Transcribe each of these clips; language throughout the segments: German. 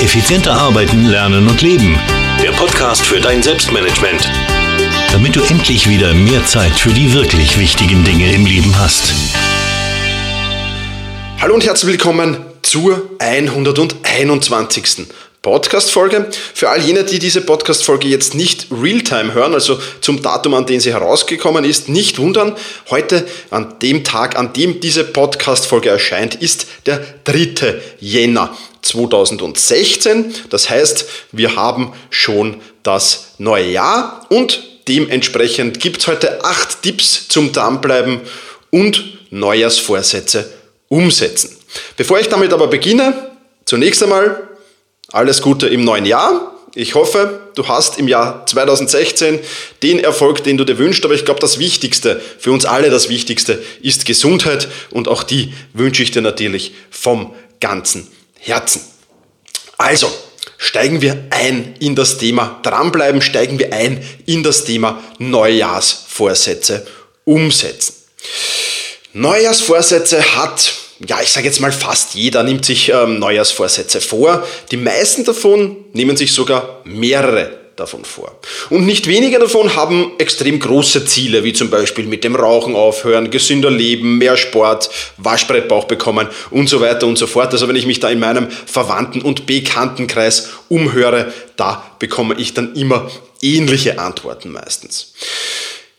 Effizienter arbeiten, lernen und leben. Der Podcast für dein Selbstmanagement. Damit du endlich wieder mehr Zeit für die wirklich wichtigen Dinge im Leben hast. Hallo und herzlich willkommen zur 121. Podcast-Folge. Für all jene, die diese Podcast-Folge jetzt nicht real-time hören, also zum Datum, an dem sie herausgekommen ist, nicht wundern. Heute, an dem Tag, an dem diese Podcast-Folge erscheint, ist der 3. Jänner 2016. Das heißt, wir haben schon das neue Jahr und dementsprechend gibt es heute acht Tipps zum Dranbleiben und Neujahrsvorsätze umsetzen. Bevor ich damit aber beginne, zunächst einmal alles Gute im neuen Jahr. Ich hoffe, du hast im Jahr 2016 den Erfolg, den du dir wünschst. Aber ich glaube, das Wichtigste, für uns alle das Wichtigste, ist Gesundheit. Und auch die wünsche ich dir natürlich vom ganzen Herzen. Also, steigen wir ein in das Thema dranbleiben, steigen wir ein in das Thema Neujahrsvorsätze umsetzen. Neujahrsvorsätze hat ja, ich sage jetzt mal fast jeder nimmt sich ähm, Neujahrsvorsätze vor. Die meisten davon nehmen sich sogar mehrere davon vor. Und nicht wenige davon haben extrem große Ziele, wie zum Beispiel mit dem Rauchen aufhören, gesünder leben, mehr Sport, Waschbrettbauch bekommen und so weiter und so fort. Also wenn ich mich da in meinem Verwandten- und Bekanntenkreis umhöre, da bekomme ich dann immer ähnliche Antworten meistens.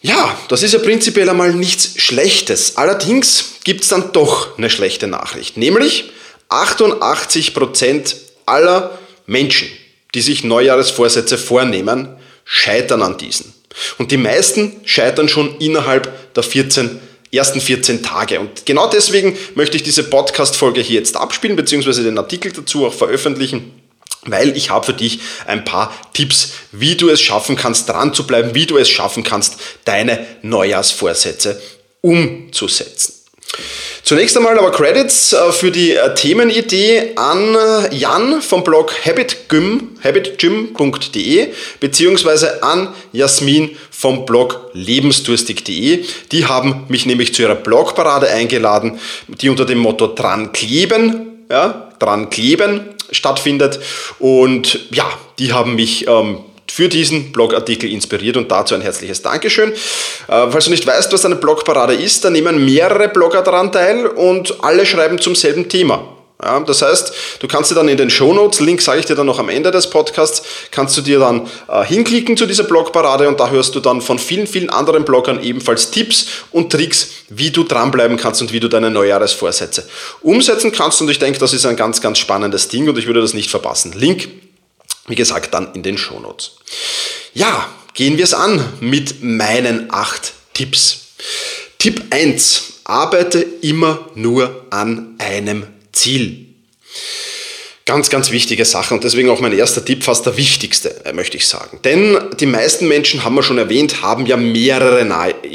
Ja, das ist ja prinzipiell einmal nichts Schlechtes. Allerdings gibt es dann doch eine schlechte Nachricht. Nämlich 88% aller Menschen, die sich Neujahresvorsätze vornehmen, scheitern an diesen. Und die meisten scheitern schon innerhalb der 14 ersten 14 Tage. Und genau deswegen möchte ich diese Podcast-Folge hier jetzt abspielen, beziehungsweise den Artikel dazu auch veröffentlichen weil ich habe für dich ein paar Tipps, wie du es schaffen kannst, dran zu bleiben, wie du es schaffen kannst, deine Neujahrsvorsätze umzusetzen. Zunächst einmal aber Credits äh, für die äh, Themenidee an äh, Jan vom Blog habitgym, habitgym.de beziehungsweise an Jasmin vom Blog lebensdurstig.de. Die haben mich nämlich zu ihrer Blogparade eingeladen, die unter dem Motto dran kleben, ja, dran kleben stattfindet. Und ja, die haben mich ähm, für diesen Blogartikel inspiriert und dazu ein herzliches Dankeschön. Äh, falls du nicht weißt, was eine Blogparade ist, da nehmen mehrere Blogger daran teil und alle schreiben zum selben Thema. Ja, das heißt, du kannst dir dann in den Shownotes, Link sage ich dir dann noch am Ende des Podcasts, kannst du dir dann äh, hinklicken zu dieser Blogparade und da hörst du dann von vielen, vielen anderen Bloggern ebenfalls Tipps und Tricks, wie du dranbleiben kannst und wie du deine Neujahresvorsätze umsetzen kannst. Und ich denke, das ist ein ganz, ganz spannendes Ding und ich würde das nicht verpassen. Link, wie gesagt, dann in den Shownotes. Ja, gehen wir es an mit meinen acht Tipps. Tipp 1. Arbeite immer nur an einem Ziel. Ganz, ganz wichtige Sache und deswegen auch mein erster Tipp, fast der wichtigste, äh, möchte ich sagen. Denn die meisten Menschen, haben wir schon erwähnt, haben ja mehrere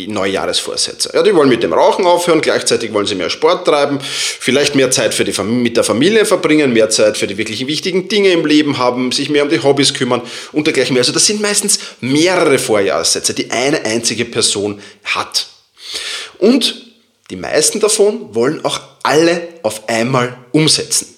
Neujahresvorsätze. Ja, die wollen mit dem Rauchen aufhören, gleichzeitig wollen sie mehr Sport treiben, vielleicht mehr Zeit für die mit der Familie verbringen, mehr Zeit für die wirklich wichtigen Dinge im Leben haben, sich mehr um die Hobbys kümmern und dergleichen mehr. Also das sind meistens mehrere Vorjahressätze, die eine einzige Person hat. Und die meisten davon wollen auch alle auf einmal umsetzen.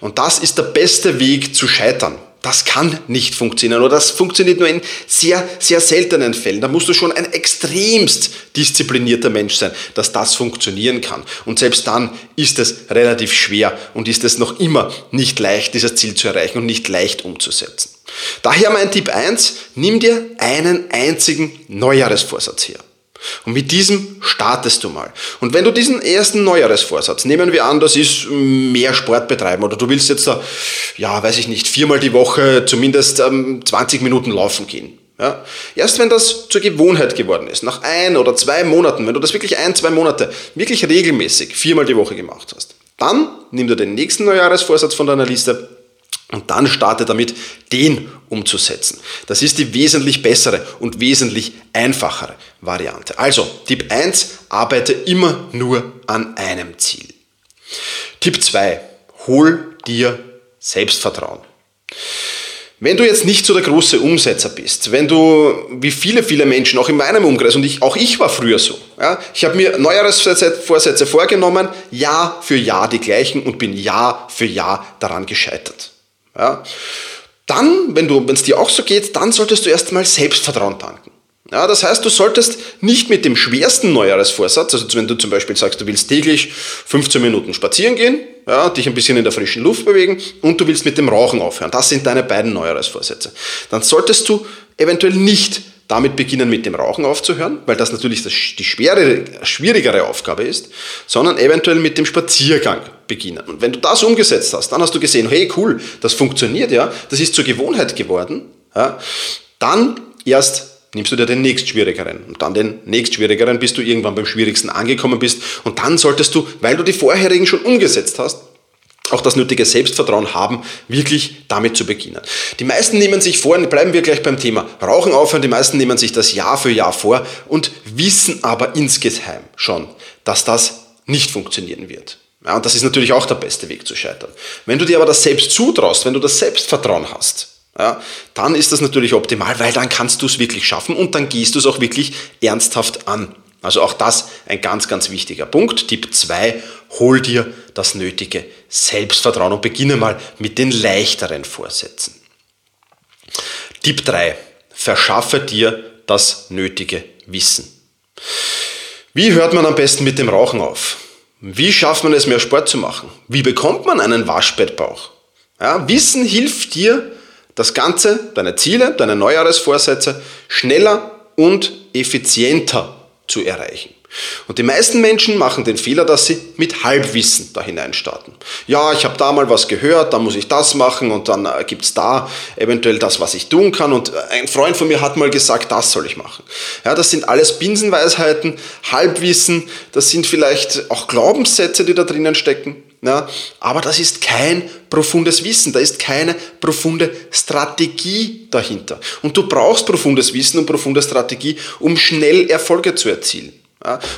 Und das ist der beste Weg zu scheitern. Das kann nicht funktionieren oder das funktioniert nur in sehr, sehr seltenen Fällen. Da musst du schon ein extremst disziplinierter Mensch sein, dass das funktionieren kann. Und selbst dann ist es relativ schwer und ist es noch immer nicht leicht, dieses Ziel zu erreichen und nicht leicht umzusetzen. Daher mein Tipp 1, nimm dir einen einzigen Neujahresvorsatz her. Und mit diesem startest du mal. Und wenn du diesen ersten Neujahresvorsatz, nehmen wir an, das ist mehr Sport betreiben oder du willst jetzt ja, weiß ich nicht, viermal die Woche zumindest ähm, 20 Minuten laufen gehen. Ja? Erst wenn das zur Gewohnheit geworden ist, nach ein oder zwei Monaten, wenn du das wirklich ein, zwei Monate wirklich regelmäßig viermal die Woche gemacht hast, dann nimm dir den nächsten Neujahresvorsatz von deiner Liste und dann starte damit, den umzusetzen. Das ist die wesentlich bessere und wesentlich einfachere Variante. Also, Tipp 1, arbeite immer nur an einem Ziel. Tipp 2, hol dir Selbstvertrauen. Wenn du jetzt nicht so der große Umsetzer bist, wenn du, wie viele, viele Menschen, auch in meinem Umkreis, und ich, auch ich war früher so, ja, ich habe mir Neujahresvorsätze vorgenommen, Jahr für Jahr die gleichen und bin Jahr für Jahr daran gescheitert. Ja. Dann, wenn es dir auch so geht, dann solltest du erstmal Selbstvertrauen tanken. Ja, das heißt, du solltest nicht mit dem schwersten Neujahresvorsatz, also wenn du zum Beispiel sagst, du willst täglich 15 Minuten spazieren gehen, ja, dich ein bisschen in der frischen Luft bewegen und du willst mit dem Rauchen aufhören. Das sind deine beiden Neujahresvorsätze. Dann solltest du eventuell nicht damit beginnen, mit dem Rauchen aufzuhören, weil das natürlich die schwere, schwierigere Aufgabe ist, sondern eventuell mit dem Spaziergang beginnen. Und wenn du das umgesetzt hast, dann hast du gesehen, hey cool, das funktioniert ja, das ist zur Gewohnheit geworden, ja, dann erst nimmst du dir den nächstschwierigeren und dann den nächstschwierigeren, bis du irgendwann beim schwierigsten angekommen bist und dann solltest du, weil du die vorherigen schon umgesetzt hast, auch das nötige Selbstvertrauen haben, wirklich damit zu beginnen. Die meisten nehmen sich vor, bleiben wir gleich beim Thema Rauchen aufhören, die meisten nehmen sich das Jahr für Jahr vor und wissen aber insgeheim schon, dass das nicht funktionieren wird. Ja, und das ist natürlich auch der beste Weg zu scheitern. Wenn du dir aber das selbst zutraust, wenn du das Selbstvertrauen hast, ja, dann ist das natürlich optimal, weil dann kannst du es wirklich schaffen und dann gehst du es auch wirklich ernsthaft an. Also auch das ein ganz, ganz wichtiger Punkt. Tipp 2, hol dir das nötige Selbstvertrauen und beginne mal mit den leichteren Vorsätzen. Tipp 3, verschaffe dir das nötige Wissen. Wie hört man am besten mit dem Rauchen auf? Wie schafft man es, mehr Sport zu machen? Wie bekommt man einen Waschbettbauch? Ja, Wissen hilft dir, das Ganze, deine Ziele, deine Neujahresvorsätze schneller und effizienter zu erreichen. Und die meisten Menschen machen den Fehler, dass sie mit Halbwissen da hineinstarten. Ja, ich habe da mal was gehört, dann muss ich das machen und dann äh, gibt es da eventuell das, was ich tun kann. Und äh, ein Freund von mir hat mal gesagt, das soll ich machen. Ja, das sind alles Binsenweisheiten, Halbwissen, das sind vielleicht auch Glaubenssätze, die da drinnen stecken. Ja, aber das ist kein profundes Wissen, da ist keine profunde Strategie dahinter. Und du brauchst profundes Wissen und profunde Strategie, um schnell Erfolge zu erzielen.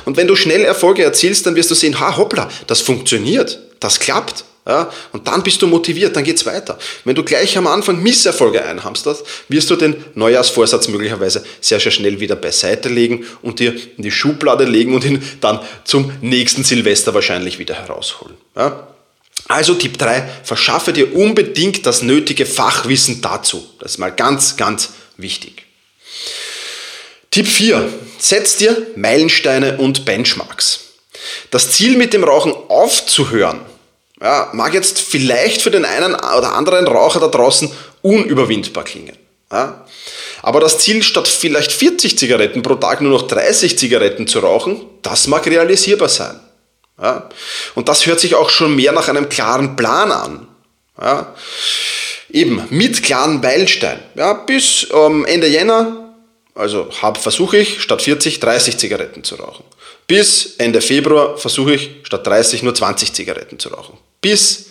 Und wenn du schnell Erfolge erzielst, dann wirst du sehen, ha, hoppla, das funktioniert, das klappt. Ja, und dann bist du motiviert, dann geht's weiter. Wenn du gleich am Anfang Misserfolge einhamsterst, wirst du den Neujahrsvorsatz möglicherweise sehr, sehr schnell wieder beiseite legen und dir in die Schublade legen und ihn dann zum nächsten Silvester wahrscheinlich wieder herausholen. Ja? Also Tipp 3, verschaffe dir unbedingt das nötige Fachwissen dazu. Das ist mal ganz, ganz wichtig. Tipp 4, setz dir Meilensteine und Benchmarks. Das Ziel mit dem Rauchen aufzuhören ja, mag jetzt vielleicht für den einen oder anderen Raucher da draußen unüberwindbar klingen. Ja? Aber das Ziel, statt vielleicht 40 Zigaretten pro Tag nur noch 30 Zigaretten zu rauchen, das mag realisierbar sein. Ja? Und das hört sich auch schon mehr nach einem klaren Plan an. Ja? Eben mit klaren Meilenstein. Ja, bis ähm, Ende Jänner, also versuche ich statt 40 30 Zigaretten zu rauchen. Bis Ende Februar versuche ich statt 30 nur 20 Zigaretten zu rauchen. Bis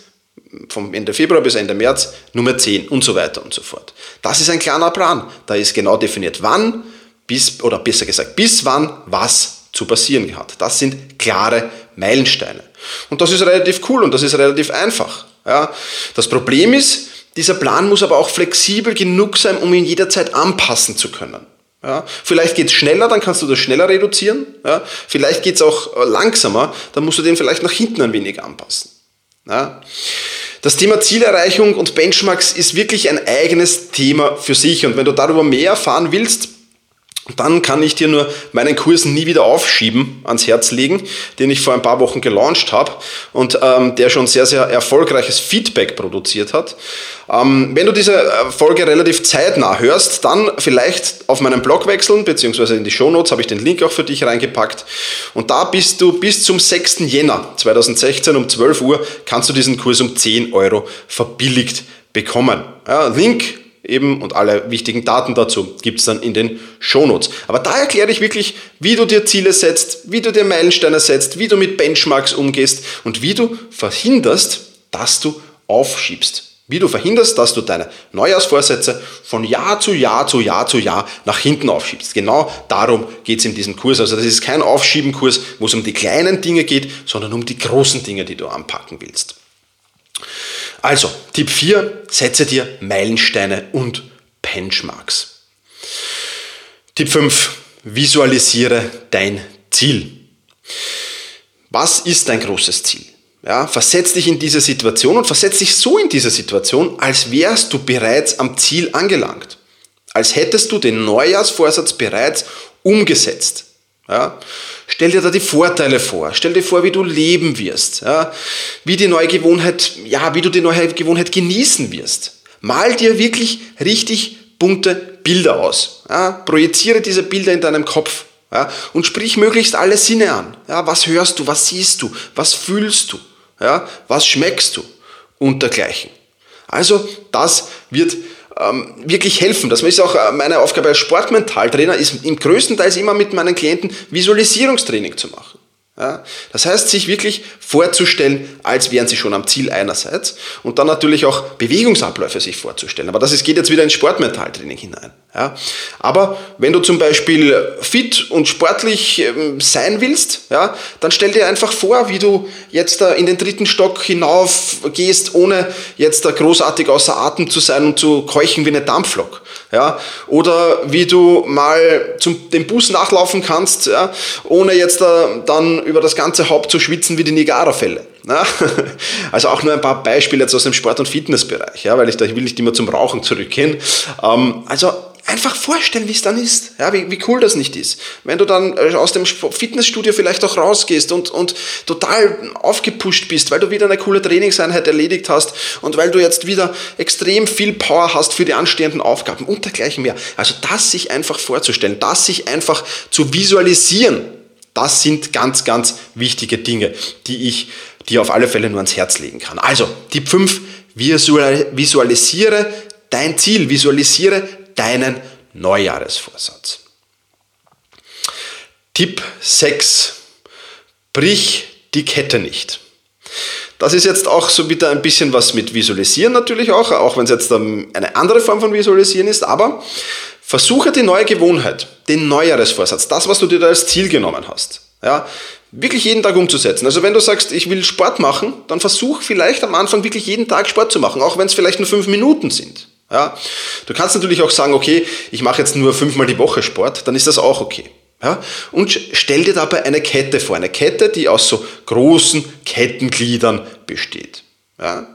vom Ende Februar bis Ende März Nummer 10 und so weiter und so fort. Das ist ein klarer Plan. Da ist genau definiert, wann, bis, oder besser gesagt, bis wann was zu passieren hat. Das sind klare Meilensteine. Und das ist relativ cool und das ist relativ einfach. Ja. Das Problem ist, dieser Plan muss aber auch flexibel genug sein, um ihn jederzeit anpassen zu können. Ja, vielleicht geht es schneller, dann kannst du das schneller reduzieren. Ja, vielleicht geht es auch äh, langsamer, dann musst du den vielleicht nach hinten ein wenig anpassen. Ja. Das Thema Zielerreichung und Benchmarks ist wirklich ein eigenes Thema für sich. Und wenn du darüber mehr erfahren willst, dann kann ich dir nur meinen Kurs nie wieder aufschieben ans Herz legen, den ich vor ein paar Wochen gelauncht habe und ähm, der schon sehr, sehr erfolgreiches Feedback produziert hat. Ähm, wenn du diese äh, Folge relativ zeitnah hörst, dann vielleicht auf meinen Blog wechseln, beziehungsweise in die Shownotes habe ich den Link auch für dich reingepackt. Und da bist du bis zum 6. Jänner 2016 um 12 Uhr kannst du diesen Kurs um 10 Euro verbilligt bekommen. Ja, Link eben und alle wichtigen Daten dazu gibt es dann in den Shownotes. Aber da erkläre ich wirklich, wie du dir Ziele setzt, wie du dir Meilensteine setzt, wie du mit Benchmarks umgehst und wie du verhinderst, dass du aufschiebst. Wie du verhinderst, dass du deine Neujahrsvorsätze von Jahr zu Jahr zu Jahr zu Jahr nach hinten aufschiebst. Genau darum geht es in diesem Kurs. Also das ist kein Aufschiebenkurs, wo es um die kleinen Dinge geht, sondern um die großen Dinge, die du anpacken willst. Also, Tipp 4, setze dir Meilensteine und Benchmarks. Tipp 5, visualisiere dein Ziel. Was ist dein großes Ziel? Ja, versetz dich in diese Situation und versetz dich so in diese Situation, als wärst du bereits am Ziel angelangt. Als hättest du den Neujahrsvorsatz bereits umgesetzt. Ja? Stell dir da die Vorteile vor. Stell dir vor, wie du leben wirst. Ja? Wie die neue Gewohnheit, ja, wie du die neue Gewohnheit genießen wirst. Mal dir wirklich richtig bunte Bilder aus. Ja? Projiziere diese Bilder in deinem Kopf. Ja? Und sprich möglichst alle Sinne an. Ja? Was hörst du? Was siehst du? Was fühlst du? Ja? Was schmeckst du? Und dergleichen. Also, das wird ähm, wirklich helfen. Das ist auch äh, meine Aufgabe als Sportmentaltrainer, ist im größten Teil immer mit meinen Klienten Visualisierungstraining zu machen. Ja, das heißt, sich wirklich vorzustellen, als wären sie schon am Ziel einerseits und dann natürlich auch Bewegungsabläufe sich vorzustellen. Aber das ist, geht jetzt wieder ins Sportmentaltraining hinein. Ja, aber wenn du zum Beispiel fit und sportlich ähm, sein willst, ja, dann stell dir einfach vor, wie du jetzt da in den dritten Stock hinauf gehst, ohne jetzt da großartig außer Atem zu sein und zu keuchen wie eine Dampflok. Ja, oder wie du mal zum, dem Bus nachlaufen kannst, ja, ohne jetzt da, dann über das ganze Haupt zu schwitzen wie die Niagara-Fälle. Ja? Also auch nur ein paar Beispiele jetzt aus dem Sport- und Fitnessbereich, ja, weil ich da will nicht immer zum Rauchen zurückgehen. Ähm, also einfach vorstellen, wie es dann ist. Ja, wie, wie cool das nicht ist. Wenn du dann äh, aus dem Fitnessstudio vielleicht auch rausgehst und, und total aufgepusht bist, weil du wieder eine coole Trainingseinheit erledigt hast und weil du jetzt wieder extrem viel Power hast für die anstehenden Aufgaben und dergleichen mehr. Also das sich einfach vorzustellen, das sich einfach zu visualisieren, das sind ganz, ganz wichtige Dinge, die ich dir auf alle Fälle nur ans Herz legen kann. Also, Tipp 5, visualisiere dein Ziel, visualisiere deinen Neujahresvorsatz. Tipp 6. Brich die Kette nicht. Das ist jetzt auch so wieder ein bisschen was mit Visualisieren natürlich auch, auch wenn es jetzt eine andere Form von Visualisieren ist, aber versuche die neue Gewohnheit, den Neujahresvorsatz, das, was du dir da als Ziel genommen hast, ja, wirklich jeden Tag umzusetzen. Also wenn du sagst, ich will Sport machen, dann versuch vielleicht am Anfang wirklich jeden Tag Sport zu machen, auch wenn es vielleicht nur fünf Minuten sind. Ja? Du kannst natürlich auch sagen, okay, ich mache jetzt nur fünfmal die Woche Sport, dann ist das auch okay. Ja? Und stell dir dabei eine Kette vor, eine Kette, die aus so großen Kettengliedern besteht. Ja?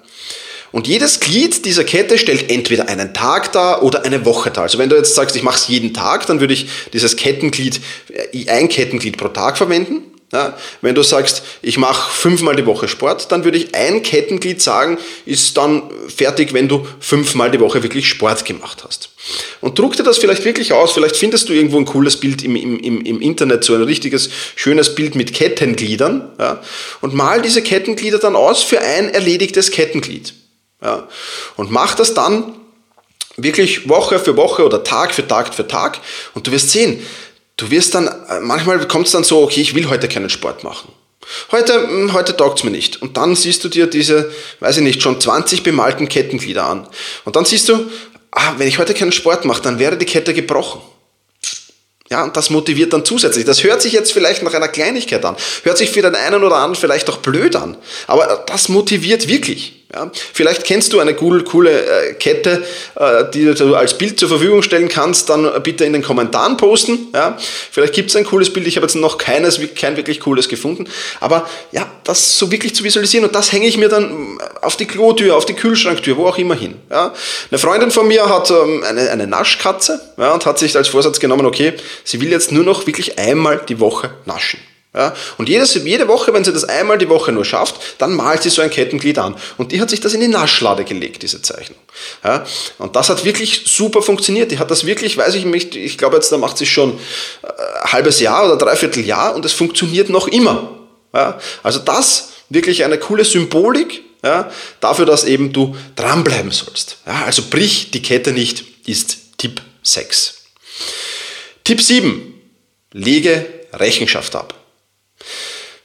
Und jedes Glied dieser Kette stellt entweder einen Tag dar oder eine Woche dar. Also wenn du jetzt sagst, ich mache es jeden Tag, dann würde ich dieses Kettenglied, äh, ein Kettenglied pro Tag verwenden. Ja, wenn du sagst, ich mache fünfmal die Woche Sport, dann würde ich ein Kettenglied sagen, ist dann fertig, wenn du fünfmal die Woche wirklich Sport gemacht hast. Und druck dir das vielleicht wirklich aus, vielleicht findest du irgendwo ein cooles Bild im, im, im Internet, so ein richtiges, schönes Bild mit Kettengliedern, ja, und mal diese Kettenglieder dann aus für ein erledigtes Kettenglied. Ja, und mach das dann wirklich Woche für Woche oder Tag für Tag für Tag und du wirst sehen, du wirst dann, manchmal kommt es dann so, okay, ich will heute keinen Sport machen. Heute, hm, heute taugt es mir nicht. Und dann siehst du dir diese, weiß ich nicht, schon 20 bemalten Kettenglieder an. Und dann siehst du, ah, wenn ich heute keinen Sport mache, dann wäre die Kette gebrochen. Ja, und das motiviert dann zusätzlich. Das hört sich jetzt vielleicht nach einer Kleinigkeit an. Hört sich für den einen oder anderen vielleicht auch blöd an. Aber das motiviert wirklich. Ja, vielleicht kennst du eine cool, coole äh, Kette, äh, die du als Bild zur Verfügung stellen kannst, dann bitte in den Kommentaren posten. Ja, vielleicht gibt es ein cooles Bild, ich habe jetzt noch keines, kein wirklich cooles gefunden. Aber ja, das so wirklich zu visualisieren und das hänge ich mir dann auf die Klotür, auf die Kühlschranktür, wo auch immer hin. Ja. Eine Freundin von mir hat ähm, eine, eine Naschkatze ja, und hat sich als Vorsatz genommen, okay, sie will jetzt nur noch wirklich einmal die Woche naschen. Ja, und jedes, jede Woche, wenn sie das einmal die Woche nur schafft, dann malt sie so ein Kettenglied an. Und die hat sich das in die Naschlade gelegt, diese Zeichnung. Ja, und das hat wirklich super funktioniert. Die hat das wirklich, weiß ich nicht, ich glaube jetzt, da macht sie schon ein äh, halbes Jahr oder dreiviertel Jahr und es funktioniert noch immer. Ja, also das wirklich eine coole Symbolik ja, dafür, dass eben du dranbleiben sollst. Ja, also brich die Kette nicht, ist Tipp 6. Tipp 7. Lege Rechenschaft ab.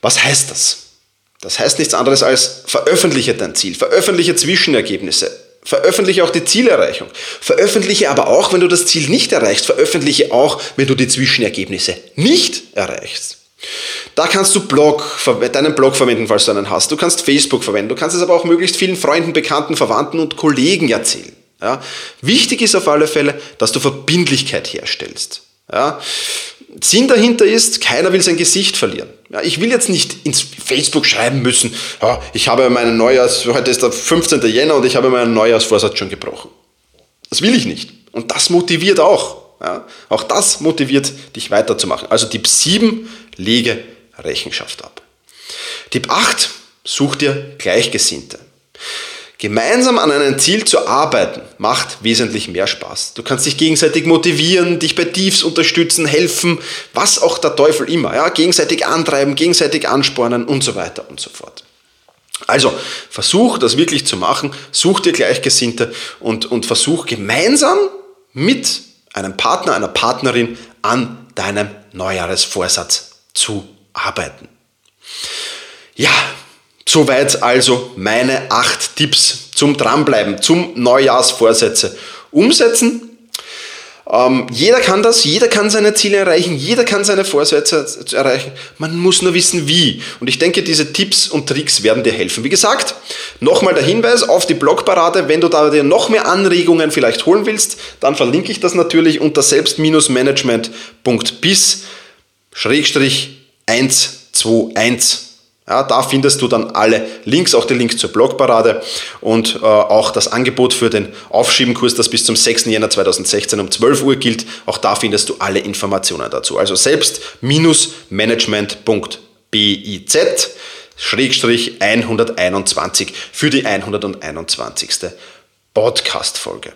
Was heißt das? Das heißt nichts anderes als veröffentliche dein Ziel, veröffentliche Zwischenergebnisse, veröffentliche auch die Zielerreichung, veröffentliche aber auch, wenn du das Ziel nicht erreichst, veröffentliche auch, wenn du die Zwischenergebnisse nicht erreichst. Da kannst du Blog, deinen Blog verwenden, falls du einen hast. Du kannst Facebook verwenden. Du kannst es aber auch möglichst vielen Freunden, Bekannten, Verwandten und Kollegen erzählen. Ja? Wichtig ist auf alle Fälle, dass du Verbindlichkeit herstellst. Ja? Sinn dahinter ist, keiner will sein Gesicht verlieren. Ja, ich will jetzt nicht ins Facebook schreiben müssen, ja, ich habe meinen Neujahrs, heute ist der 15. Jänner und ich habe meinen Neujahrsvorsatz schon gebrochen. Das will ich nicht. Und das motiviert auch. Ja, auch das motiviert dich weiterzumachen. Also Tipp 7, lege Rechenschaft ab. Tipp 8, such dir Gleichgesinnte. Gemeinsam an einem Ziel zu arbeiten macht wesentlich mehr Spaß. Du kannst dich gegenseitig motivieren, dich bei Tiefs unterstützen, helfen, was auch der Teufel immer. Ja? Gegenseitig antreiben, gegenseitig anspornen und so weiter und so fort. Also versuch das wirklich zu machen, such dir Gleichgesinnte und, und versuch gemeinsam mit einem Partner, einer Partnerin an deinem Neujahresvorsatz zu arbeiten. Ja, Soweit also meine acht Tipps zum Dranbleiben, zum Neujahrsvorsätze umsetzen. Ähm, jeder kann das, jeder kann seine Ziele erreichen, jeder kann seine Vorsätze erreichen. Man muss nur wissen, wie. Und ich denke, diese Tipps und Tricks werden dir helfen. Wie gesagt, nochmal der Hinweis auf die Blogparade. Wenn du da dir noch mehr Anregungen vielleicht holen willst, dann verlinke ich das natürlich unter selbst-management.bis 121. Ja, da findest du dann alle Links, auch den Link zur Blogparade und äh, auch das Angebot für den Aufschiebenkurs, das bis zum 6. Jänner 2016 um 12 Uhr gilt. Auch da findest du alle Informationen dazu. Also selbst-management.biz Schrägstrich 121 für die 121. Podcast-Folge.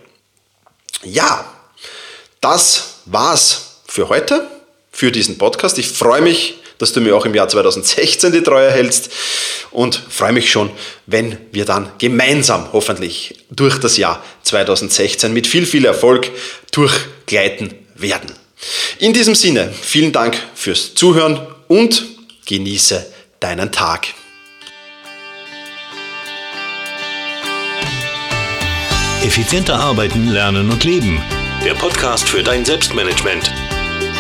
Ja, das war's für heute, für diesen Podcast. Ich freue mich, dass du mir auch im Jahr 2016 die Treue hältst und freue mich schon, wenn wir dann gemeinsam hoffentlich durch das Jahr 2016 mit viel, viel Erfolg durchgleiten werden. In diesem Sinne, vielen Dank fürs Zuhören und genieße deinen Tag. Effizienter arbeiten, lernen und leben. Der Podcast für dein Selbstmanagement